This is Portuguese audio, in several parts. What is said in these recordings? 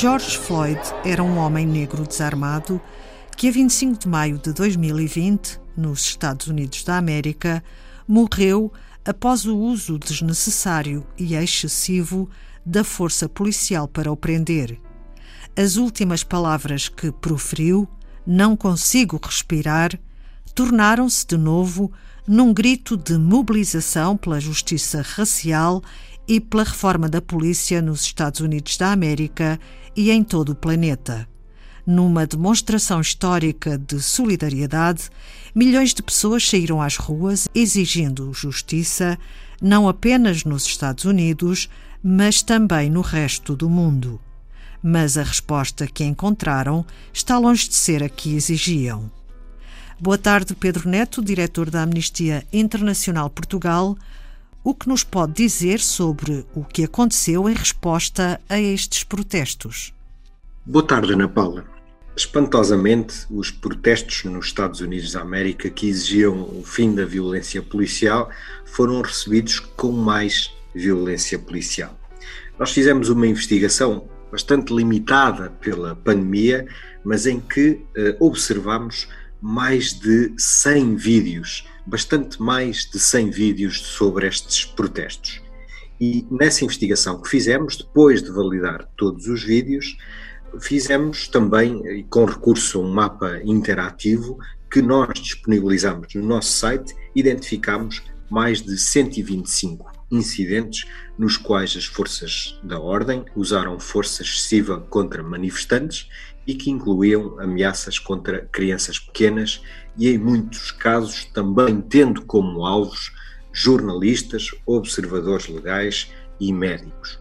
George Floyd era um homem negro desarmado que, a 25 de maio de 2020, nos Estados Unidos da América, morreu após o uso desnecessário e excessivo da força policial para o prender. As últimas palavras que proferiu, não consigo respirar, tornaram-se de novo num grito de mobilização pela justiça racial e pela reforma da polícia nos Estados Unidos da América e em todo o planeta. Numa demonstração histórica de solidariedade, milhões de pessoas saíram às ruas exigindo justiça, não apenas nos Estados Unidos, mas também no resto do mundo. Mas a resposta que encontraram está longe de ser a que exigiam. Boa tarde, Pedro Neto, diretor da Amnistia Internacional Portugal o que nos pode dizer sobre o que aconteceu em resposta a estes protestos? Boa tarde, Ana Paula. Espantosamente, os protestos nos Estados Unidos da América que exigiam o fim da violência policial foram recebidos com mais violência policial. Nós fizemos uma investigação bastante limitada pela pandemia, mas em que eh, observamos mais de 100 vídeos, bastante mais de 100 vídeos sobre estes protestos. E nessa investigação que fizemos, depois de validar todos os vídeos, fizemos também, com recurso a um mapa interativo, que nós disponibilizamos no nosso site, identificamos mais de 125 incidentes nos quais as forças da ordem usaram força excessiva contra manifestantes e que incluíam ameaças contra crianças pequenas e, em muitos casos, também tendo como alvos jornalistas, observadores legais e médicos.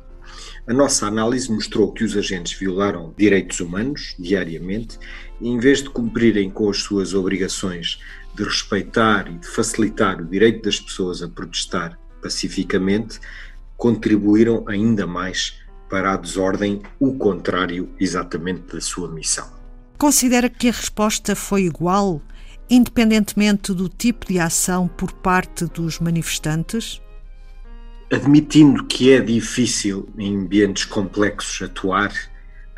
A nossa análise mostrou que os agentes violaram direitos humanos diariamente e, em vez de cumprirem com as suas obrigações de respeitar e de facilitar o direito das pessoas a protestar pacificamente, contribuíram ainda mais para a desordem, o contrário exatamente da sua missão. Considera que a resposta foi igual, independentemente do tipo de ação por parte dos manifestantes? Admitindo que é difícil em ambientes complexos atuar,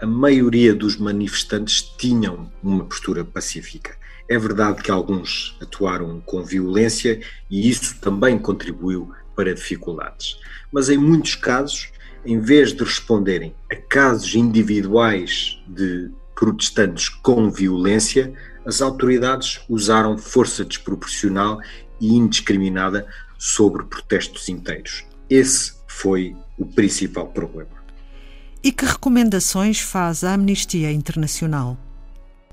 a maioria dos manifestantes tinham uma postura pacífica. É verdade que alguns atuaram com violência e isso também contribuiu para dificuldades. Mas em muitos casos, em vez de responderem a casos individuais de protestantes com violência, as autoridades usaram força desproporcional e indiscriminada sobre protestos inteiros. Esse foi o principal problema. E que recomendações faz a Amnistia Internacional?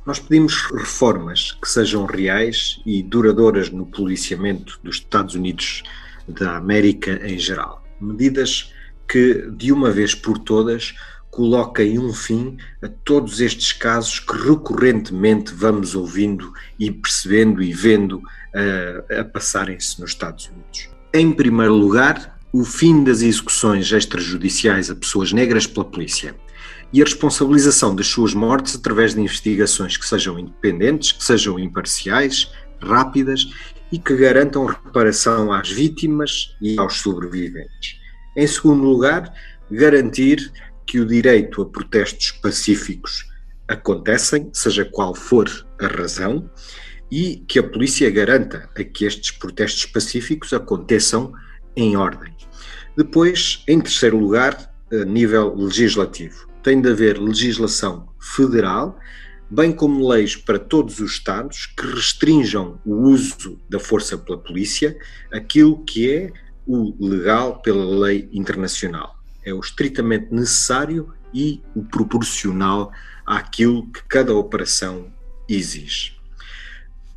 Nós pedimos reformas que sejam reais e duradouras no policiamento dos Estados Unidos da América em geral. Medidas que, de uma vez por todas, coloquem um fim a todos estes casos que recorrentemente vamos ouvindo e percebendo e vendo uh, a passarem-se nos Estados Unidos. Em primeiro lugar, o fim das execuções extrajudiciais a pessoas negras pela polícia e a responsabilização das suas mortes através de investigações que sejam independentes, que sejam imparciais, rápidas e que garantam reparação às vítimas e aos sobreviventes. Em segundo lugar, garantir que o direito a protestos pacíficos acontecem, seja qual for a razão, e que a polícia garanta a que estes protestos pacíficos aconteçam em ordem. Depois, em terceiro lugar, a nível legislativo, tem de haver legislação federal bem como leis para todos os Estados que restringam o uso da força pela polícia, aquilo que é o legal pela lei internacional. É o estritamente necessário e o proporcional àquilo que cada operação exige.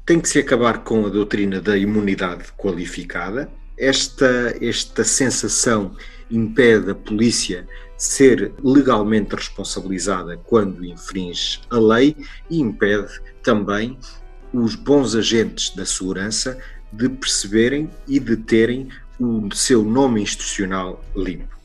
Tem que se acabar com a doutrina da imunidade qualificada. Esta, esta sensação impede a polícia ser legalmente responsabilizada quando infringe a lei e impede também os bons agentes da segurança de perceberem e de terem o seu nome institucional limpo.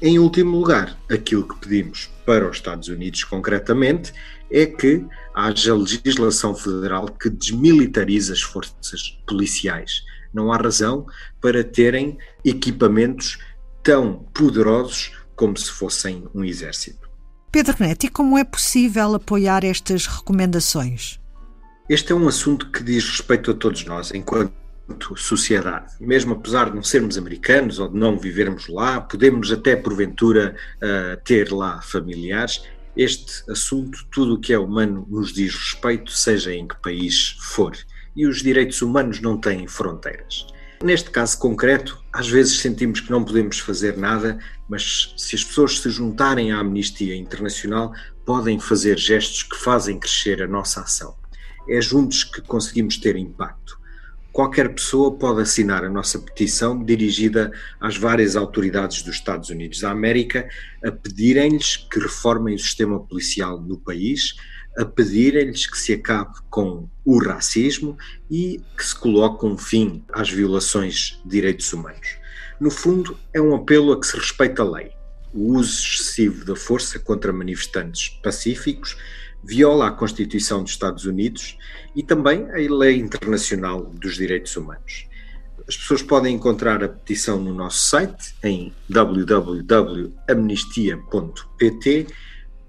Em último lugar, aquilo que pedimos para os Estados Unidos concretamente é que haja legislação federal que desmilitarize as forças policiais. Não há razão para terem equipamentos tão poderosos como se fossem um exército. Pedro Neto, e como é possível apoiar estas recomendações? Este é um assunto que diz respeito a todos nós, enquanto sociedade. Mesmo apesar de não sermos americanos ou de não vivermos lá, podemos até porventura uh, ter lá familiares. Este assunto, tudo o que é humano, nos diz respeito, seja em que país for. E os direitos humanos não têm fronteiras. Neste caso concreto, às vezes sentimos que não podemos fazer nada, mas se as pessoas se juntarem à Amnistia Internacional, podem fazer gestos que fazem crescer a nossa ação. É juntos que conseguimos ter impacto. Qualquer pessoa pode assinar a nossa petição dirigida às várias autoridades dos Estados Unidos da América a pedirem-lhes que reformem o sistema policial no país, a pedirem-lhes que se acabe com o racismo e que se coloque um fim às violações de direitos humanos. No fundo, é um apelo a que se respeite a lei. O uso excessivo da força contra manifestantes pacíficos viola a Constituição dos Estados Unidos e também a Lei Internacional dos Direitos Humanos. As pessoas podem encontrar a petição no nosso site em www.amnistia.pt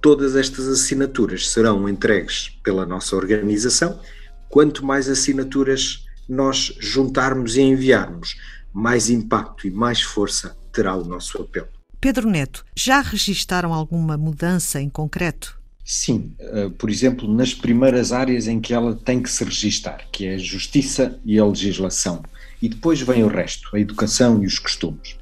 Todas estas assinaturas serão entregues pela nossa organização. Quanto mais assinaturas nós juntarmos e enviarmos, mais impacto e mais força terá o nosso apelo. Pedro Neto, já registaram alguma mudança em concreto? Sim, uh, por exemplo, nas primeiras áreas em que ela tem que se registar, que é a justiça e a legislação. E depois vem o resto, a educação e os costumes.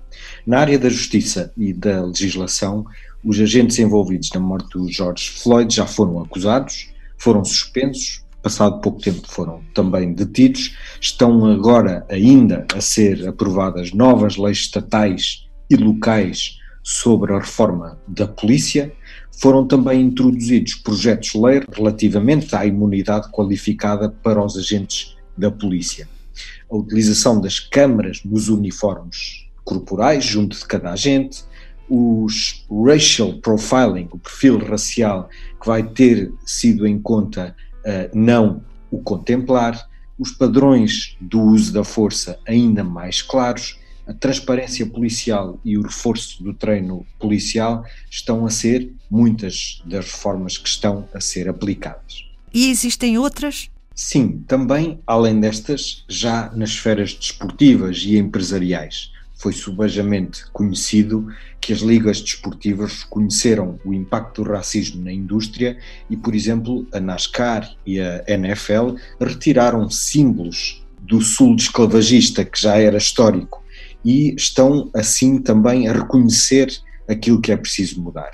Na área da justiça e da legislação, os agentes envolvidos na morte do George Floyd já foram acusados, foram suspensos, passado pouco tempo foram também detidos, estão agora ainda a ser aprovadas novas leis estatais e locais sobre a reforma da polícia, foram também introduzidos projetos de lei relativamente à imunidade qualificada para os agentes da polícia. A utilização das câmaras nos uniformes corporais junto de cada agente, os racial profiling, o perfil racial que vai ter sido em conta uh, não o contemplar, os padrões do uso da força ainda mais claros, a transparência policial e o reforço do treino policial estão a ser muitas das reformas que estão a ser aplicadas. E existem outras? Sim, também, além destas, já nas esferas desportivas e empresariais foi subajamente conhecido que as ligas desportivas reconheceram o impacto do racismo na indústria e, por exemplo, a NASCAR e a NFL retiraram símbolos do sul esclavagista que já era histórico e estão assim também a reconhecer aquilo que é preciso mudar.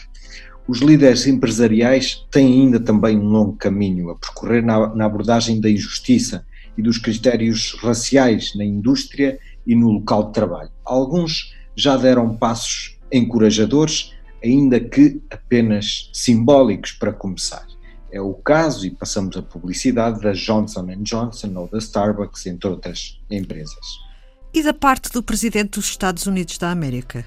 Os líderes empresariais têm ainda também um longo caminho a percorrer na, na abordagem da injustiça e dos critérios raciais na indústria e no local de trabalho. Alguns já deram passos encorajadores, ainda que apenas simbólicos para começar. É o caso, e passamos a publicidade, da Johnson Johnson ou da Starbucks, entre outras empresas. E da parte do presidente dos Estados Unidos da América?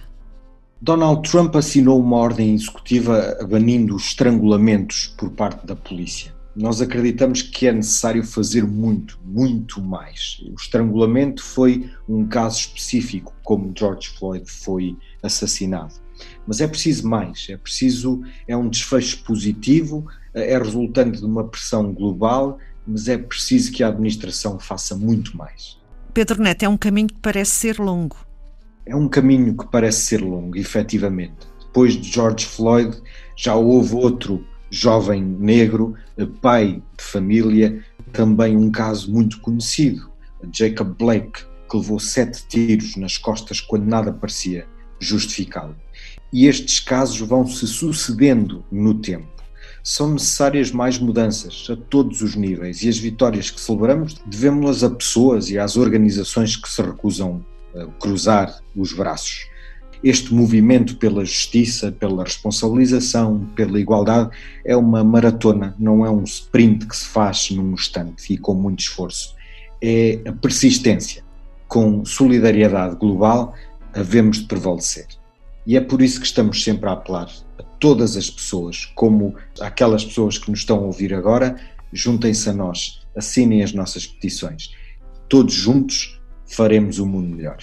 Donald Trump assinou uma ordem executiva banindo os estrangulamentos por parte da polícia nós acreditamos que é necessário fazer muito, muito mais. O estrangulamento foi um caso específico, como George Floyd foi assassinado. Mas é preciso mais, é preciso, é um desfecho positivo, é resultante de uma pressão global, mas é preciso que a administração faça muito mais. Pedro Neto, é um caminho que parece ser longo. É um caminho que parece ser longo, efetivamente. Depois de George Floyd, já houve outro jovem negro, pai de família, também um caso muito conhecido, Jacob Blake, que levou sete tiros nas costas quando nada parecia justificá-lo. E estes casos vão se sucedendo no tempo. São necessárias mais mudanças a todos os níveis e as vitórias que celebramos devemos-las a pessoas e às organizações que se recusam a cruzar os braços. Este movimento pela justiça, pela responsabilização, pela igualdade é uma maratona, não é um sprint que se faz num instante e com muito esforço. É a persistência. Com solidariedade global, havemos de prevalecer. E é por isso que estamos sempre a apelar a todas as pessoas, como aquelas pessoas que nos estão a ouvir agora, juntem-se a nós, assinem as nossas petições. Todos juntos faremos o mundo melhor.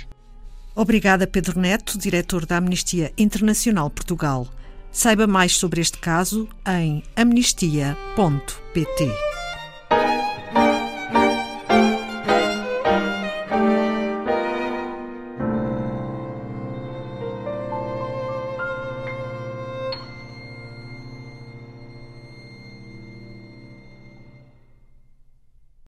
Obrigada, Pedro Neto, diretor da Amnistia Internacional Portugal. Saiba mais sobre este caso em amnistia.pt.